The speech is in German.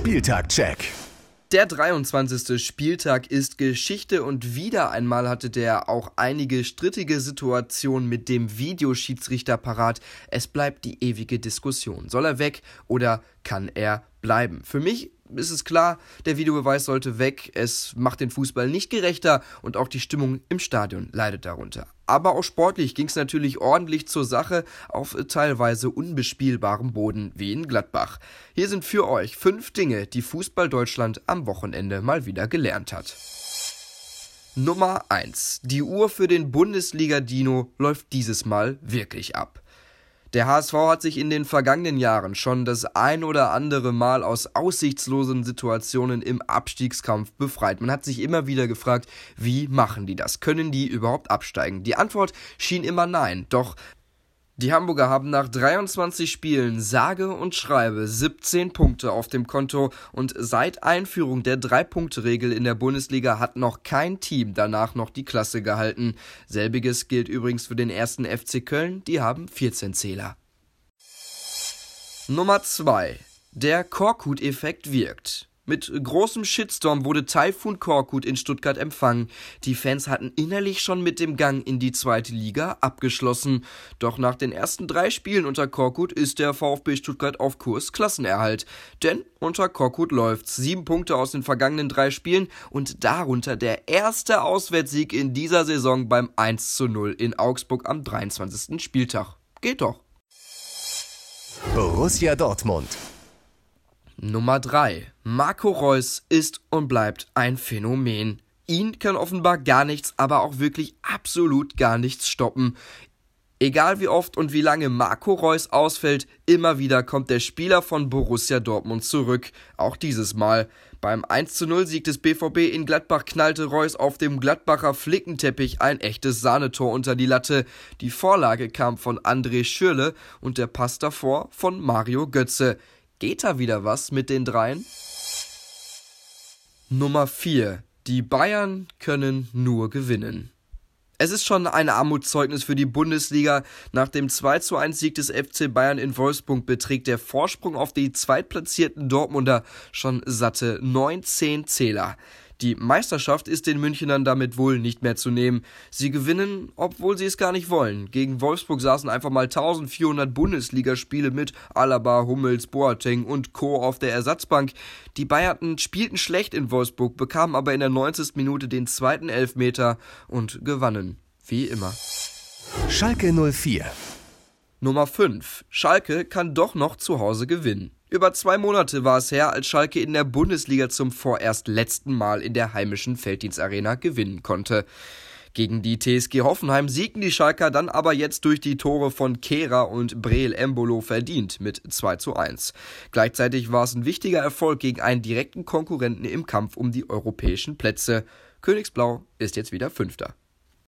Spieltag-Check. Der 23. Spieltag ist Geschichte und wieder einmal hatte der auch einige strittige Situationen mit dem Videoschiedsrichter parat. Es bleibt die ewige Diskussion. Soll er weg oder kann er bleiben? Für mich ist es klar, der Videobeweis sollte weg. Es macht den Fußball nicht gerechter und auch die Stimmung im Stadion leidet darunter. Aber auch sportlich ging es natürlich ordentlich zur Sache auf teilweise unbespielbarem Boden wie in Gladbach. Hier sind für euch fünf Dinge, die Fußball Deutschland am Wochenende mal wieder gelernt hat. Nummer 1. Die Uhr für den Bundesliga-Dino läuft dieses Mal wirklich ab. Der HSV hat sich in den vergangenen Jahren schon das ein oder andere Mal aus aussichtslosen Situationen im Abstiegskampf befreit. Man hat sich immer wieder gefragt, wie machen die das? Können die überhaupt absteigen? Die Antwort schien immer nein. Doch die Hamburger haben nach 23 Spielen sage und schreibe 17 Punkte auf dem Konto und seit Einführung der Drei-Punkte-Regel in der Bundesliga hat noch kein Team danach noch die Klasse gehalten. Selbiges gilt übrigens für den ersten FC Köln, die haben 14 Zähler. Nummer 2. Der Korkut-Effekt wirkt. Mit großem Shitstorm wurde Taifun Korkut in Stuttgart empfangen. Die Fans hatten innerlich schon mit dem Gang in die zweite Liga abgeschlossen. Doch nach den ersten drei Spielen unter Korkut ist der VfB Stuttgart auf Kurs Klassenerhalt. Denn unter Korkut läuft's. Sieben Punkte aus den vergangenen drei Spielen und darunter der erste Auswärtssieg in dieser Saison beim 1 zu 0 in Augsburg am 23. Spieltag. Geht doch. Borussia Dortmund. Nummer 3. Marco Reus ist und bleibt ein Phänomen. Ihn kann offenbar gar nichts, aber auch wirklich absolut gar nichts stoppen. Egal wie oft und wie lange Marco Reus ausfällt, immer wieder kommt der Spieler von Borussia Dortmund zurück. Auch dieses Mal. Beim 1 zu 0 Sieg des BVB in Gladbach knallte Reus auf dem Gladbacher Flickenteppich ein echtes Sahnetor unter die Latte. Die Vorlage kam von André Schürle und der Pass davor von Mario Götze. Geht da wieder was mit den dreien? Nummer 4. Die Bayern können nur gewinnen. Es ist schon ein Armutszeugnis für die Bundesliga. Nach dem 2 zu 1 Sieg des FC Bayern in Wolfsburg beträgt der Vorsprung auf die zweitplatzierten Dortmunder schon satte 19 Zähler. Die Meisterschaft ist den Münchnern damit wohl nicht mehr zu nehmen. Sie gewinnen, obwohl sie es gar nicht wollen. Gegen Wolfsburg saßen einfach mal 1400 Bundesligaspiele mit Alaba, Hummels, Boateng und Co. auf der Ersatzbank. Die Bayern spielten schlecht in Wolfsburg, bekamen aber in der 90. Minute den zweiten Elfmeter und gewannen. Wie immer. Schalke 04. Nummer 5. Schalke kann doch noch zu Hause gewinnen. Über zwei Monate war es her, als Schalke in der Bundesliga zum vorerst letzten Mal in der heimischen Felddienstarena gewinnen konnte. Gegen die TSG Hoffenheim siegten die Schalker dann aber jetzt durch die Tore von Kehra und Breel Embolo verdient mit 2 zu 1. Gleichzeitig war es ein wichtiger Erfolg gegen einen direkten Konkurrenten im Kampf um die europäischen Plätze. Königsblau ist jetzt wieder Fünfter.